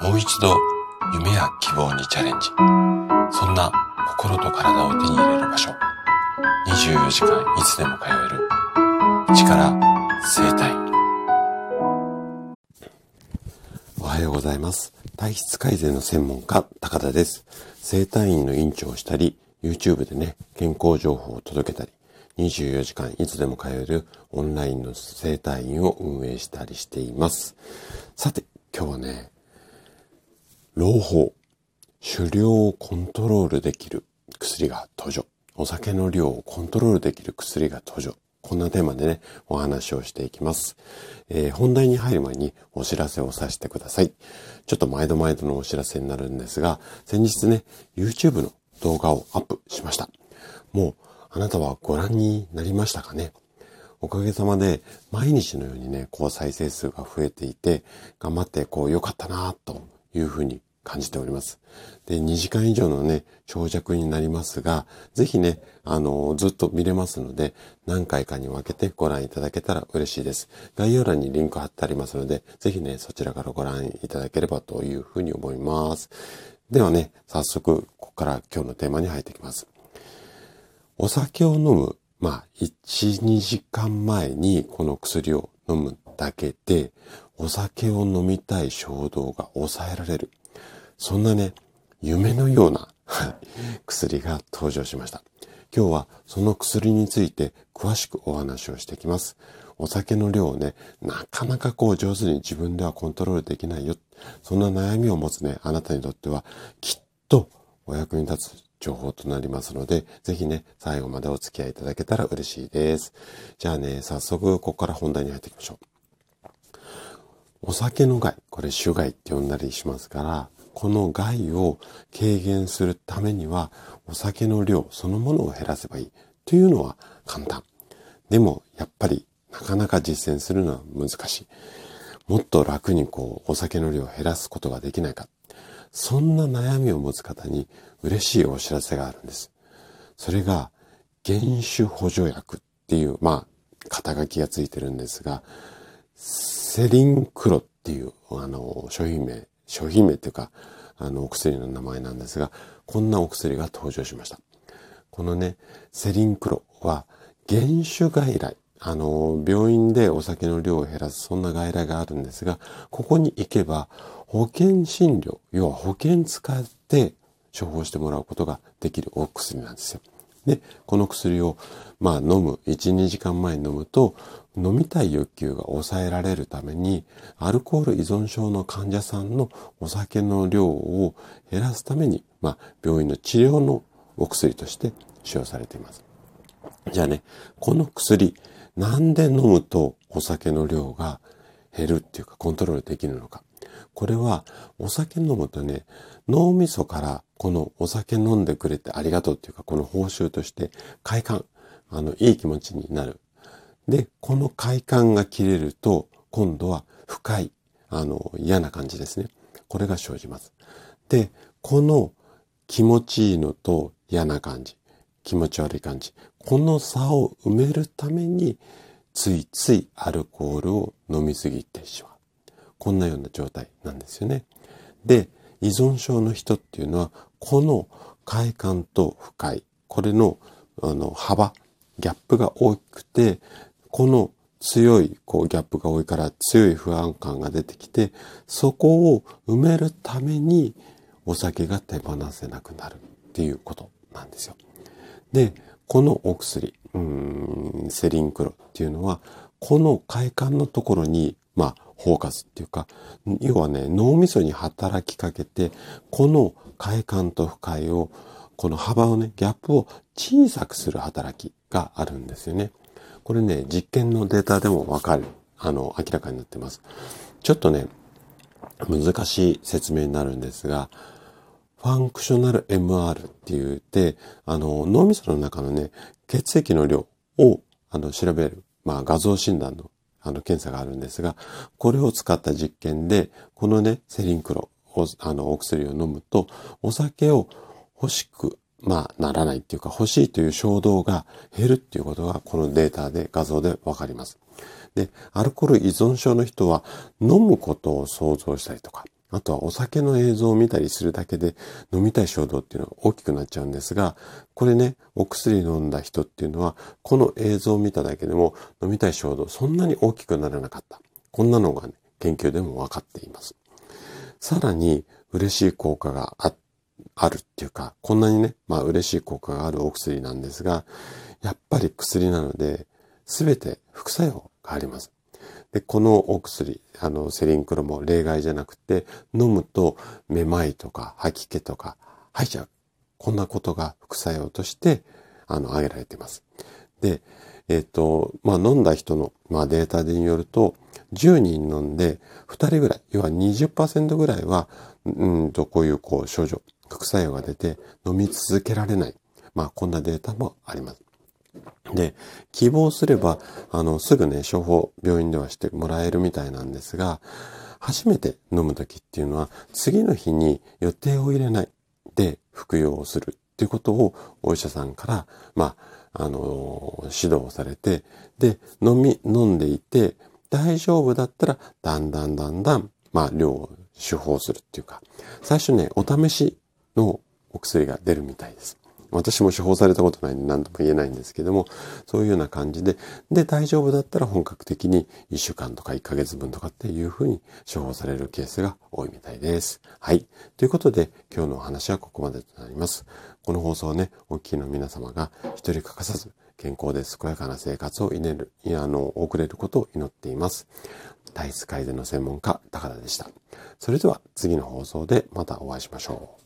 もう一度夢や希望にチャレンジ。そんな心と体を手に入れる場所。24時間いつでも通える。力生体。おはようございます。体質改善の専門家、高田です。生体院の院長をしたり、YouTube でね、健康情報を届けたり、24時間いつでも通えるオンラインの生体院を運営したりしています。さて、今日はね、朗報、狩猟をコントロールできる薬が登場。お酒の量をコントロールできる薬が登場。こんなテーマでね、お話をしていきます。えー、本題に入る前にお知らせをさせてください。ちょっと毎度毎度のお知らせになるんですが、先日ね、YouTube の動画をアップしました。もう、あなたはご覧になりましたかね？おかげさまで、毎日のようにね、こう再生数が増えていて、頑張ってこう良かったなというふうに感じております。で、2時間以上のね、長尺になりますが、ぜひね、あの、ずっと見れますので、何回かに分けてご覧いただけたら嬉しいです。概要欄にリンク貼ってありますので、ぜひね、そちらからご覧いただければというふうに思います。ではね、早速、ここから今日のテーマに入っていきます。お酒を飲む、まあ、1、2時間前にこの薬を飲むだけで、お酒を飲みたい衝動が抑えられる。そんなね、夢のような薬が登場しました。今日はその薬について詳しくお話をしていきます。お酒の量をね、なかなかこう上手に自分ではコントロールできないよ。そんな悩みを持つね、あなたにとってはきっとお役に立つ情報となりますので、ぜひね、最後までお付き合いいただけたら嬉しいです。じゃあね、早速ここから本題に入っていきましょう。お酒の害、これ酒害って呼んだりしますから、この害を軽減するためには、お酒の量そのものを減らせばいいというのは簡単。でも、やっぱりなかなか実践するのは難しい。もっと楽にこう、お酒の量を減らすことができないか。そんな悩みを持つ方に嬉しいお知らせがあるんです。それが、原酒補助薬っていう、まあ、肩書きがついてるんですが、セリンクロっていう、あの、商品名商品名っていうか、あの、お薬の名前なんですが、こんなお薬が登場しました。このね、セリンクロは原種外来、あの、病院でお酒の量を減らす、そんな外来があるんですが、ここに行けば、保険診療、要は保険使って処方してもらうことができるお薬なんですよ。で、この薬を、まあ飲む、1、2時間前に飲むと、飲みたい欲求が抑えられるために、アルコール依存症の患者さんのお酒の量を減らすために、まあ、病院の治療のお薬として使用されています。じゃあね、この薬、なんで飲むとお酒の量が減るっていうかコントロールできるのか。これはお酒飲むとね、脳みそからこのお酒飲んでくれてありがとうっていうか、この報酬として快感、あの、いい気持ちになる。で、この快感が切れると、今度は不快、あの、嫌な感じですね。これが生じます。で、この気持ちいいのと嫌な感じ、気持ち悪い感じ、この差を埋めるために、ついついアルコールを飲みすぎてしまう。こんなような状態なんですよね。で、依存症の人っていうのは、この快感と不快、これのあの幅、ギャップが大きくて、この強いこうギャップが多いから強い不安感が出てきて、そこを埋めるためにお酒が手放せなくなるっていうことなんですよ。で、このお薬、うんセリンクロっていうのは、この快感のところに、まあ、フォーカスっていうか、要はね、脳みそに働きかけて、この快感と不快を、この幅をね、ギャップを小さくする働きがあるんですよね。これね、実験のデータでもわかる、あの、明らかになってます。ちょっとね、難しい説明になるんですが、ファンクショナル MR って言って、あの、脳みその中のね、血液の量を、あの、調べる、まあ、画像診断のあの、検査があるんですが、これを使った実験で、このね、セリンクロを、あの、お薬を飲むと、お酒を欲しく、まあ、ならないっていうか、欲しいという衝動が減るっていうことが、このデータで、画像でわかります。で、アルコール依存症の人は、飲むことを想像したりとか、あとはお酒の映像を見たりするだけで飲みたい衝動っていうのは大きくなっちゃうんですが、これね、お薬飲んだ人っていうのは、この映像を見ただけでも飲みたい衝動そんなに大きくならなかった。こんなのがね、研究でも分かっています。さらに嬉しい効果がああるっていうか、こんなにね、まあ嬉しい効果があるお薬なんですが、やっぱり薬なので、すべて副作用があります。で、このお薬、あの、セリンクロも例外じゃなくて、飲むとめまいとか吐き気とか吐いちゃう。こんなことが副作用として、あの、挙げられています。で、えっ、ー、と、まあ、飲んだ人の、まあ、データによると、10人飲んで、2人ぐらい、要は20%ぐらいは、うんと、こういうこう症状、副作用が出て飲み続けられない。まあ、こんなデータもあります。で、希望すれば、あの、すぐね、処方、病院ではしてもらえるみたいなんですが、初めて飲む時っていうのは、次の日に予定を入れないで服用をするっていうことをお医者さんから、まあ、あの、指導されて、で、飲み、飲んでいて、大丈夫だったら、だんだんだんだん、まあ、量を処方するっていうか、最初ね、お試しのお薬が出るみたいです。私も処方されたことないんで何とも言えないんですけども、そういうような感じで、で、大丈夫だったら本格的に1週間とか1ヶ月分とかっていうふうに処方されるケースが多いみたいです。はい。ということで、今日のお話はここまでとなります。この放送ね、大きいの皆様が一人欠かさず健康で健やかな生活を祈る、いや、あの、送れることを祈っています。体質改善の専門家、高田でした。それでは次の放送でまたお会いしましょう。